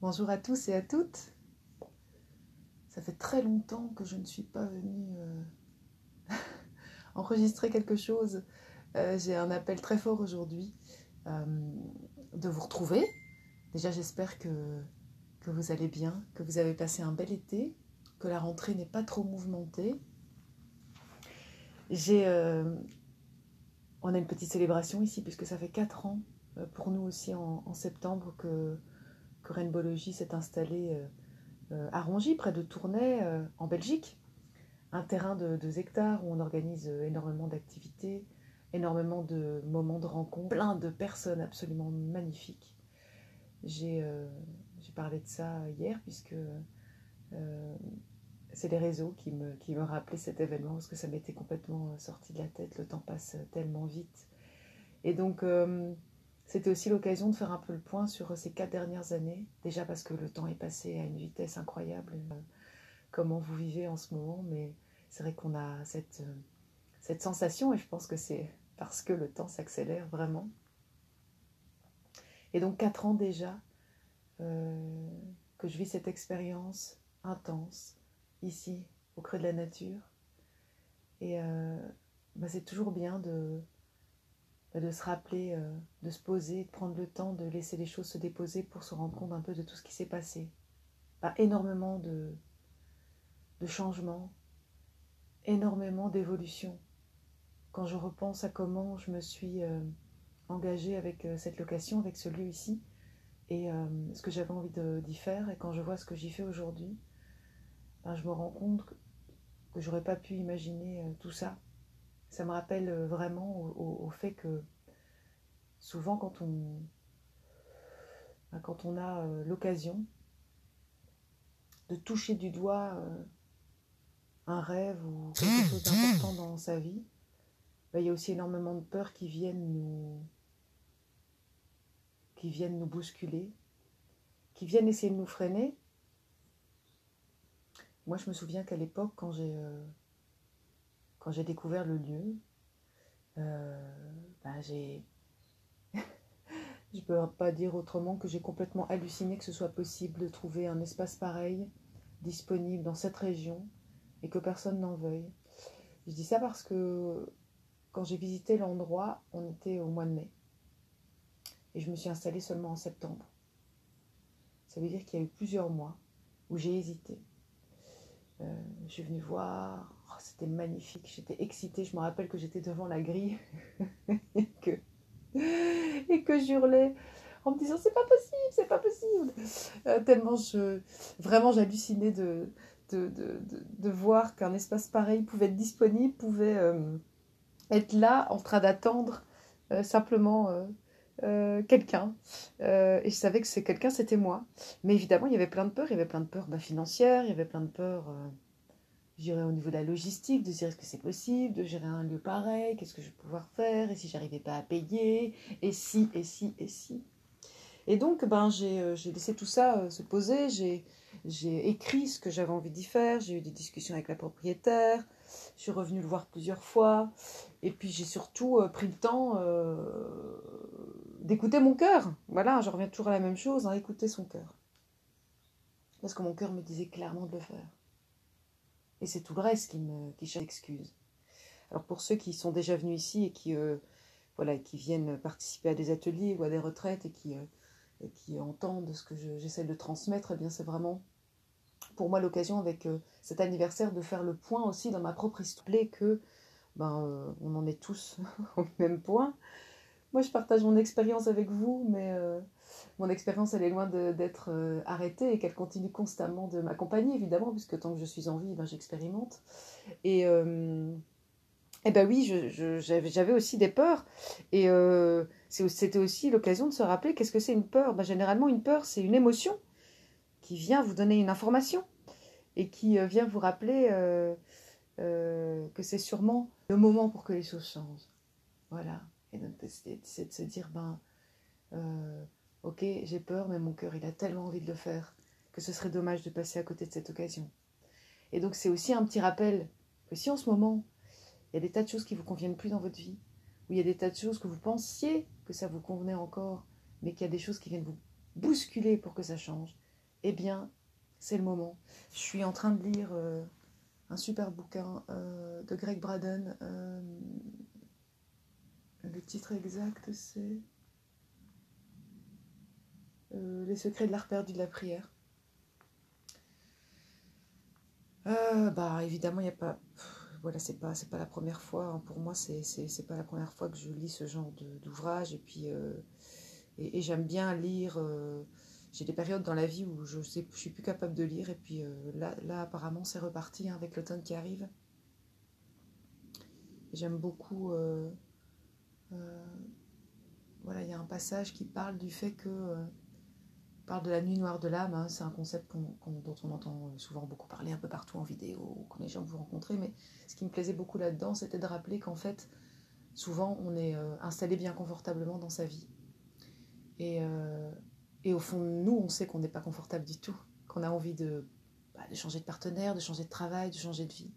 Bonjour à tous et à toutes. Ça fait très longtemps que je ne suis pas venue euh, enregistrer quelque chose. Euh, j'ai un appel très fort aujourd'hui euh, de vous retrouver. Déjà, j'espère que, vous allez bien, que vous avez passé un bel été, que la rentrée n'est pas trop mouvementée. J'ai, on a une petite célébration ici puisque ça fait 4 ans pour nous aussi en septembre que que Rainbow s'est installé euh, euh, à Rongy, près de Tournai, euh, en Belgique. Un terrain de 2 hectares où on organise énormément d'activités, énormément de moments de rencontre, plein de personnes absolument magnifiques. J'ai parlé de ça hier puisque c'est les réseaux qui me, qui me rappelaient cet événement parce que ça m'était complètement sorti de la tête. Le temps passe tellement vite. Et donc, c'était aussi l'occasion de faire un peu le point sur ces quatre dernières années, déjà parce que le temps est passé à une vitesse incroyable, euh, comment vous vivez en ce moment, mais c'est vrai qu'on a cette, euh, cette sensation, et je pense que c'est parce que le temps s'accélère vraiment. Et donc quatre ans déjà euh, que je vis cette expérience intense ici, au creux de la nature. Et bah, c'est toujours bien de, de se rappeler, euh, de se poser, de prendre le temps de laisser les choses se déposer pour se rendre compte un peu de tout ce qui s'est passé. Pas énormément de, changements, énormément d'évolutions. Quand je repense à comment je me suis euh, engagée avec euh, cette location, avec ce lieu ici, et ce que j'avais envie d'y faire, et quand je vois ce que j'y fais aujourd'hui, ben, je me rends compte que j'aurais pas pu imaginer tout ça ça me rappelle euh, vraiment au, fait que souvent quand on, ben, quand on a euh, l'occasion de toucher du doigt euh, un rêve ou quelque chose d'important dans sa vie, ben, il y a aussi énormément de peurs qui viennent nous qui viennent nous bousculer, qui viennent essayer de nous freiner. Moi, je me souviens qu'à l'époque, quand j'ai quand j'ai découvert le lieu, euh, ben j'ai. je ne peux pas dire autrement que j'ai complètement halluciné que ce soit possible de trouver un espace pareil disponible dans cette région et que personne n'en veuille. Je dis ça parce que quand j'ai visité l'endroit, on était au mois de mai. Et je me suis installée seulement en septembre. Ça veut dire qu'il y a eu plusieurs mois où j'ai hésité. Euh, je suis venue voir, c'était magnifique, j'étais excitée. Je me rappelle que j'étais devant la grille et que, et que j'hurlais en me disant c'est pas possible, c'est pas possible. Euh, tellement je, vraiment j'hallucinais de, de, de, de, voir qu'un espace pareil pouvait être disponible, pouvait euh, être là en train d'attendre euh, simplement quelqu'un. et je savais que c'est quelqu'un, c'était moi. Mais évidemment, il y avait plein de peurs. Il y avait plein de peurs bah, financières, il y avait plein de peurs gérer au niveau de la logistique, de dire est-ce que c'est possible, de gérer un lieu pareil, qu'est-ce que je vais pouvoir faire, et si j'arrivais pas à payer, et si, et si, et si. Et donc, ben, j'ai euh, laissé tout ça euh, se poser, j'ai écrit ce que j'avais envie d'y faire, j'ai eu des discussions avec la propriétaire, je suis revenue le voir plusieurs fois, et puis j'ai surtout euh, pris le temps d'écouter mon cœur. Voilà, je reviens toujours à la même chose, hein, écouter son cœur. Parce que mon cœur me disait clairement de le faire. Et c'est tout le reste qui me qui cherche excuse. Alors pour ceux qui sont déjà venus ici et qui, euh, voilà, qui viennent participer à des ateliers ou à des retraites et qui, euh, qui entendent ce que j'essaie de transmettre, eh bien c'est vraiment pour moi l'occasion avec euh, cet anniversaire de faire le point aussi dans ma propre histoire. que ben, on en est tous au même point. Moi je partage mon expérience avec vous, mais mon expérience, elle est loin d'être euh, arrêtée et qu'elle continue constamment de m'accompagner, évidemment, puisque tant que je suis en vie, ben, j'expérimente. Et, euh, et ben oui, j'avais aussi des peurs. Et euh, c'était aussi l'occasion de se rappeler qu'est-ce que c'est une peur ben, Généralement, une peur, c'est une émotion qui vient vous donner une information et qui vient vous rappeler que c'est sûrement le moment pour que les choses changent. Voilà. Et c'est de se dire, ben, Ok, j'ai peur, mais mon cœur, il a tellement envie de le faire que ce serait dommage de passer à côté de cette occasion. Et donc c'est aussi un petit rappel que si en ce moment, il y a des tas de choses qui vous conviennent plus dans votre vie, ou il y a des tas de choses que vous pensiez que ça vous convenait encore, mais qu'il y a des choses qui viennent vous bousculer pour que ça change, eh bien, c'est le moment. Je suis en train de lire euh, un super bouquin euh, de Greg Braden. Euh, le titre exact, c'est Les secrets de l'art perdu de la prière. bah évidemment, il n'y a pas voilà, c'est pas pas la première fois. Hein. Pour moi, c'est pas la première fois que je lis ce genre d'ouvrage. Euh, et, j'aime bien lire. Euh, j'ai des périodes dans la vie où je sais je suis plus capable de lire. Et puis euh, là là apparemment c'est reparti hein, avec l'automne qui arrive. J'aime beaucoup. Voilà, il y a un passage qui parle du fait que parle de la nuit noire de l'âme, hein. c'est un concept dont on entend souvent beaucoup parler un peu partout en vidéo, quand les gens vous rencontrer, mais ce qui me plaisait beaucoup là-dedans, c'était de rappeler qu'en fait, souvent, on est euh, installé bien confortablement dans sa vie. Et, euh, au fond, nous, on sait qu'on n'est pas confortable du tout, qu'on a envie de, bah, de, changer de partenaire, de changer de travail, de changer de vie.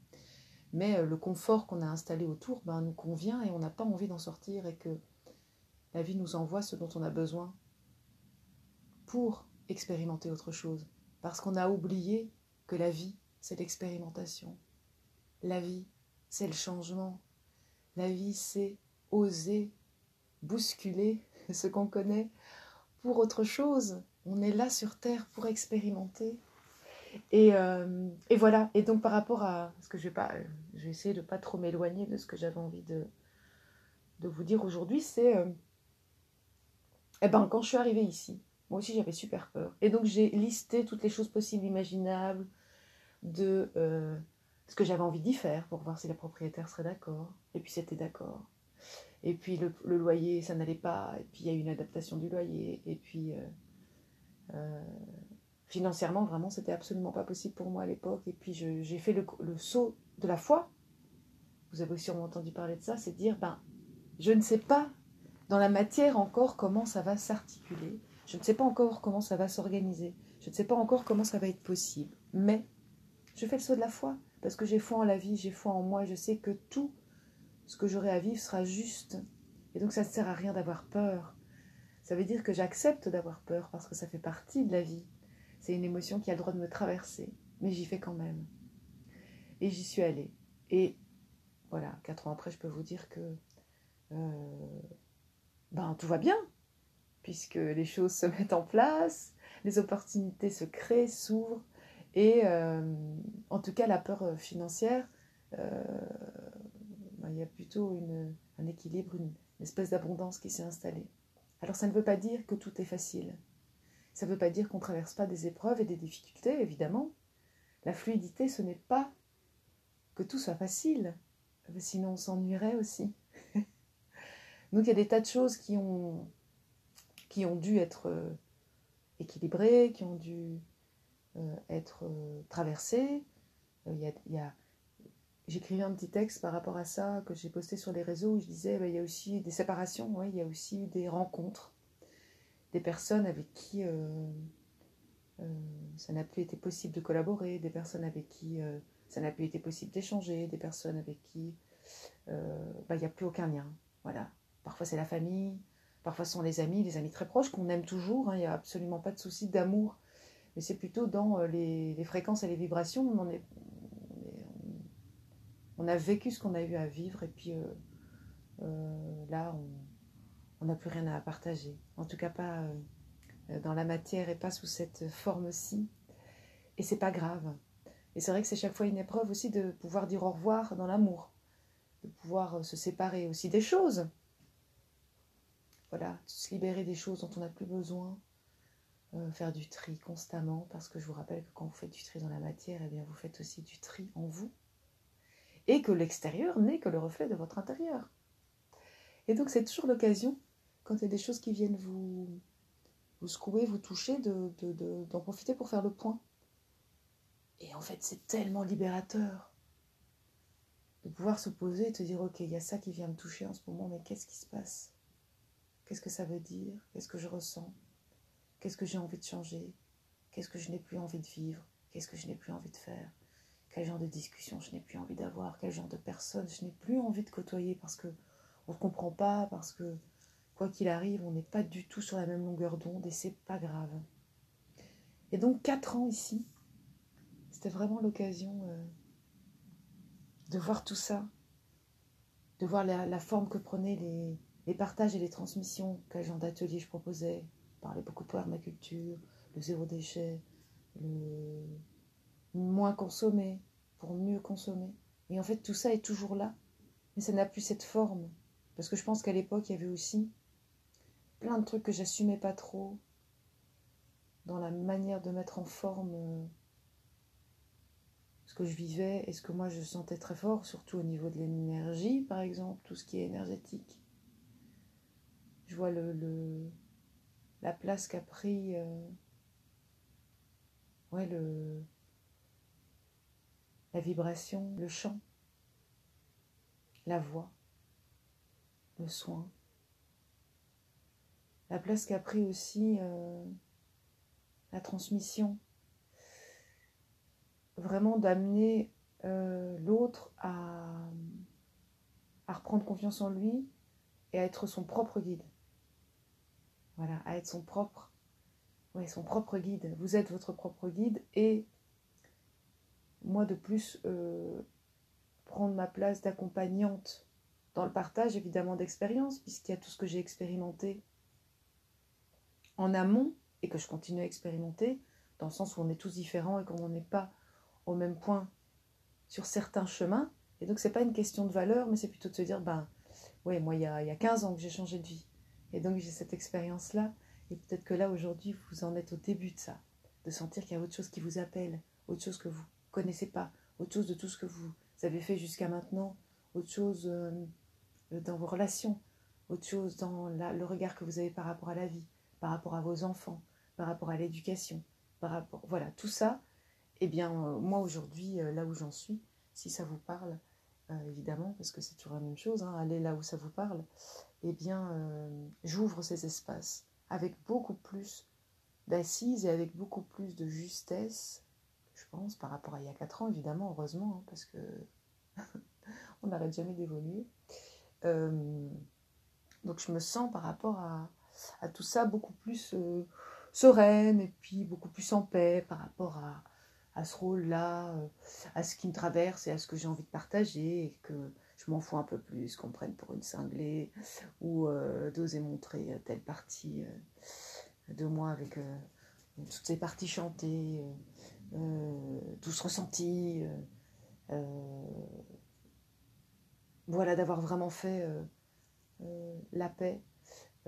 Mais euh, le confort qu'on a installé autour ben, nous convient et on n'a pas envie d'en sortir et que la vie nous envoie ce dont on a besoin pour expérimenter autre chose. Parce qu'on a oublié que la vie, c'est l'expérimentation. La vie, c'est le changement. La vie, c'est oser bousculer ce qu'on connaît pour autre chose. On est là sur Terre pour expérimenter. Et, euh, et voilà. Et donc par rapport à ce que je vais pas, je vais essayer de pas trop m'éloigner de ce que j'avais envie de, de vous dire aujourd'hui, c'est, euh, eh ben quand je suis arrivée ici, moi aussi, j'avais super peur. Et donc, j'ai listé toutes les choses possibles, imaginables, de euh, ce que j'avais envie d'y faire pour voir si la propriétaire serait d'accord. Et puis, c'était d'accord. Et puis, le, loyer, ça n'allait pas. Et puis, il y a eu une adaptation du loyer. Et puis, financièrement, vraiment, c'était absolument pas possible pour moi à l'époque. Et puis, j'ai fait le, saut de la foi. Vous avez aussi entendu parler de ça. C'est dire, ben, je ne sais pas dans la matière encore comment ça va s'articuler. Je ne sais pas encore comment ça va s'organiser. Je ne sais pas encore comment ça va être possible. Mais je fais le saut de la foi parce que j'ai foi en la vie, j'ai foi en moi. Je sais que tout ce que j'aurai à vivre sera juste. Et donc ça ne sert à rien d'avoir peur. Ça veut dire que j'accepte d'avoir peur parce que ça fait partie de la vie. C'est une émotion qui a le droit de me traverser. Mais j'y fais quand même. Et j'y suis allée. Et voilà, quatre ans après, je peux vous dire que euh, ben, tout va bien puisque les choses se mettent en place, les opportunités se créent, s'ouvrent, et euh, en tout cas la peur euh, financière, ben, il y a plutôt un équilibre, une, espèce d'abondance qui s'est installée. Alors ça ne veut pas dire que tout est facile. Ça ne veut pas dire qu'on ne traverse pas des épreuves et des difficultés, évidemment. La fluidité, ce n'est pas que tout soit facile, sinon on s'ennuierait aussi. Donc il y a des tas de choses qui ont qui ont dû être euh, équilibrés, qui ont dû euh, être euh, traversés. Il y a, J'écrivais un petit texte par rapport à ça que j'ai posté sur les réseaux où je disais bah, il y a aussi des séparations, ouais, il y a aussi des rencontres, des personnes avec qui ça n'a plus été possible de collaborer, des personnes avec qui ça n'a plus été possible d'échanger, des personnes avec qui bah, il n'y a plus aucun lien. Voilà. Parfois c'est la famille, Parfois, ce sont les amis, les amis très proches qu'on aime toujours. Hein, il n'y a absolument pas de souci d'amour. Mais c'est plutôt dans euh, les, fréquences et les vibrations. On, on, a vécu ce qu'on a eu à vivre. Et puis euh, euh, là, on n'a plus rien à partager. En tout cas, pas dans la matière et pas sous cette forme-ci. Et c'est pas grave. Et c'est vrai que c'est chaque fois une épreuve aussi de pouvoir dire au revoir dans l'amour, de pouvoir se séparer aussi des choses voilà, se libérer des choses dont on n'a plus besoin, euh, faire du tri constamment, parce que je vous rappelle que quand vous faites du tri dans la matière, eh bien vous faites aussi du tri en vous, et que l'extérieur n'est que le reflet de votre intérieur. Et donc c'est toujours l'occasion, quand il y a des choses qui viennent vous, vous secouer, vous toucher, d'en de, profiter pour faire le point. Et en fait, c'est tellement libérateur de pouvoir se poser et te dire, ok, il y a ça qui vient me toucher en ce moment, mais qu'est-ce qui se passe? Qu'est-ce que ça veut dire? Qu'est-ce que je ressens? Qu'est-ce que j'ai envie de changer? Qu'est-ce que je n'ai plus envie de vivre? Qu'est-ce que je n'ai plus envie de faire? Quel genre de discussion je n'ai plus envie d'avoir? Quel genre de personne? Je n'ai plus envie de côtoyer parce que on ne comprend pas, parce que quoi qu'il arrive, on n'est pas du tout sur la même longueur d'onde et c'est pas grave. Et donc quatre ans ici, c'était vraiment l'occasion euh, de voir tout ça, de voir la, forme que prenaient les, partages et les transmissions, quel genre d'atelier je proposais. Je parlais beaucoup de permaculture, le zéro déchet, le moins consommer pour mieux consommer. Et en fait, tout ça est toujours là, mais ça n'a plus cette forme. Parce que je pense qu'à l'époque, il y avait aussi plein de trucs que j'assumais pas trop dans la manière de mettre en forme euh, ce que je vivais et ce que moi je sentais très fort, surtout au niveau de l'énergie, par exemple, tout ce qui est énergétique. Je vois le, la place qu'a pris euh, ouais, le, la vibration, le chant, la voix, le soin. La place qu'a pris aussi euh, la transmission. Vraiment d'amener euh, l'autre à, reprendre confiance en lui et à être son propre guide. Voilà, à être son propre, ouais, son propre guide. Vous êtes votre propre guide et moi de plus euh, prendre ma place d'accompagnante dans le partage évidemment d'expérience, puisqu'il y a tout ce que j'ai expérimenté en amont et que je continue à expérimenter, dans le sens où on est tous différents et qu'on n'est pas au même point sur certains chemins. Et donc, c'est pas une question de valeur, mais c'est plutôt de se dire, ben, ouais, moi, il y a, y a 15 ans que j'ai changé de vie. Et donc, j'ai cette expérience-là. Et peut-être que là, aujourd'hui, vous en êtes au début de ça. De sentir qu'il y a autre chose qui vous appelle, autre chose que vous connaissez pas, autre chose de tout ce que vous avez fait jusqu'à maintenant, autre chose euh, dans vos relations, autre chose dans le regard que vous avez par rapport à la vie, par rapport à vos enfants, par rapport à l'éducation, par rapport, voilà, tout ça, eh bien, euh, moi aujourd'hui, euh, là où j'en suis, si ça vous parle, évidemment, parce que c'est toujours la même chose, hein, aller là où ça vous parle, eh bien, j'ouvre ces espaces avec beaucoup plus d'assises et avec beaucoup plus de justesse je pense, par rapport à il y a 4 ans, évidemment, heureusement, hein, parce que on n'arrête jamais d'évoluer. Euh, donc je me sens par rapport à, tout ça beaucoup plus euh, sereine et puis beaucoup plus en paix par rapport à, à ce rôle-là, euh, à ce qui me traverse et à ce que j'ai envie de partager et que je m'en fous un peu plus qu'on prenne pour une cinglée ou d'oser montrer telle partie de moi avec toutes ces parties chantées euh, tout ce ressenti, euh, euh, voilà, d'avoir vraiment fait la paix.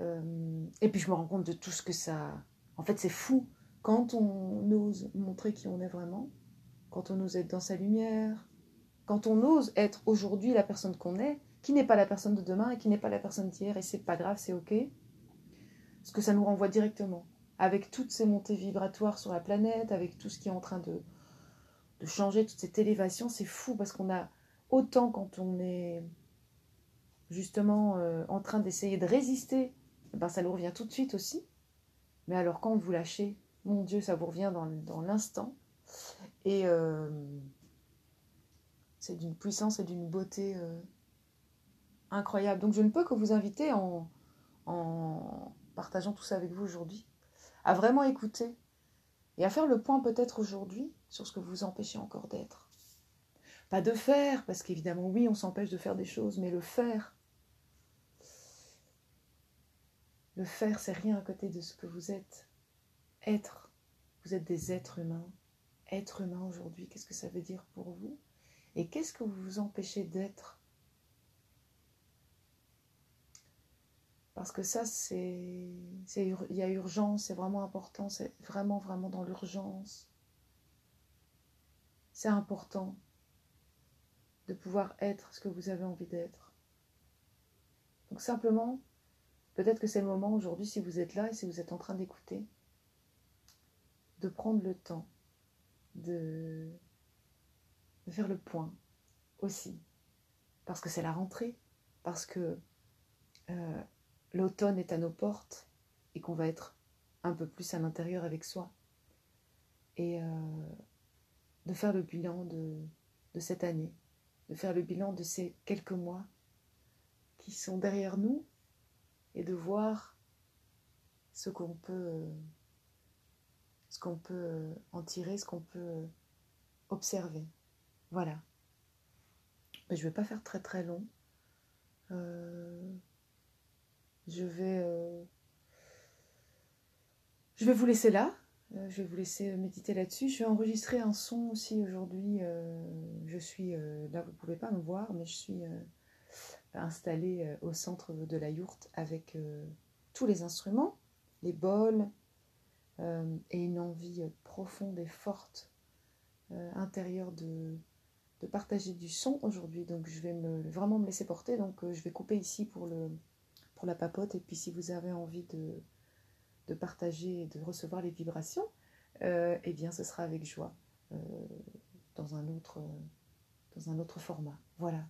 Et puis je me rends compte de tout ce que ça... En fait, c'est fou. Quand on ose montrer qui on est vraiment, quand on ose être dans sa lumière, quand on ose être aujourd'hui la personne qu'on est, qui n'est pas la personne de demain et qui n'est pas la personne d'hier, et c'est pas grave, c'est ok, parce que ça nous renvoie directement. Avec toutes ces montées vibratoires sur la planète, avec tout ce qui est en train de, changer, toute cette élévation, c'est fou parce qu'on a autant quand on est justement euh, en train d'essayer de résister, ben ça nous revient tout de suite aussi. Mais alors quand vous lâchez, mon Dieu, ça vous revient dans, l'instant. Et euh, c'est d'une puissance et d'une beauté euh, incroyable. Donc je ne peux que vous inviter en, en partageant tout ça avec vous aujourd'hui à vraiment écouter et à faire le point peut-être aujourd'hui sur ce que vous empêchez encore d'être. Pas de faire, parce qu'évidemment oui, on s'empêche de faire des choses, mais le faire, le faire, c'est rien à côté de ce que vous êtes. Être, vous êtes des êtres humains. Être humain aujourd'hui, qu'est-ce que ça veut dire pour vous? Et qu'est-ce que vous vous empêchez d'être? Parce que ça, c'est. Il y a urgence, c'est vraiment important, c'est vraiment, vraiment dans l'urgence. C'est important de pouvoir être ce que vous avez envie d'être. Donc simplement, peut-être que c'est le moment aujourd'hui, si vous êtes là et si vous êtes en train d'écouter, de prendre le temps de, faire le point aussi. Parce que c'est la rentrée, parce que euh, l'automne est à nos portes et qu'on va être un peu plus à l'intérieur avec soi. Et euh, de faire le bilan de cette année, de faire le bilan de ces quelques mois qui sont derrière nous et de voir ce qu'on peut, ce qu'on peut en tirer, ce qu'on peut observer. Voilà. Je ne vais pas faire très très long. Euh, je vais euh, je vais vous laisser là. Euh, je vais vous laisser méditer là-dessus. Je vais enregistrer un son aussi aujourd'hui. je suis là, vous ne pouvez pas me voir, mais je suis installée au centre de la yourte avec tous les instruments, les bols, et une envie profonde et forte intérieure de, de partager du son aujourd'hui. Donc je vais me, vraiment me laisser porter. Donc je vais couper ici pour, le, pour la papote. Et puis si vous avez envie de, de partager et de recevoir les vibrations, euh, eh bien ce sera avec joie euh, dans, un autre, dans un autre format. Voilà.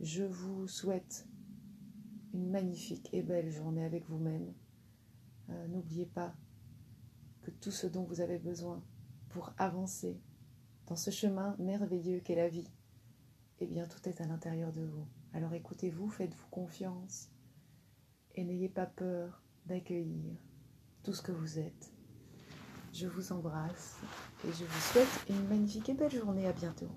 Je vous souhaite une magnifique et belle journée avec vous-même. Euh, n'oubliez pas que tout ce dont vous avez besoin pour avancer dans ce chemin merveilleux qu'est la vie, eh bien tout est à l'intérieur de vous. Alors écoutez-vous, faites-vous confiance et n'ayez pas peur d'accueillir tout ce que vous êtes. Je vous embrasse et je vous souhaite une magnifique et belle journée. À bientôt.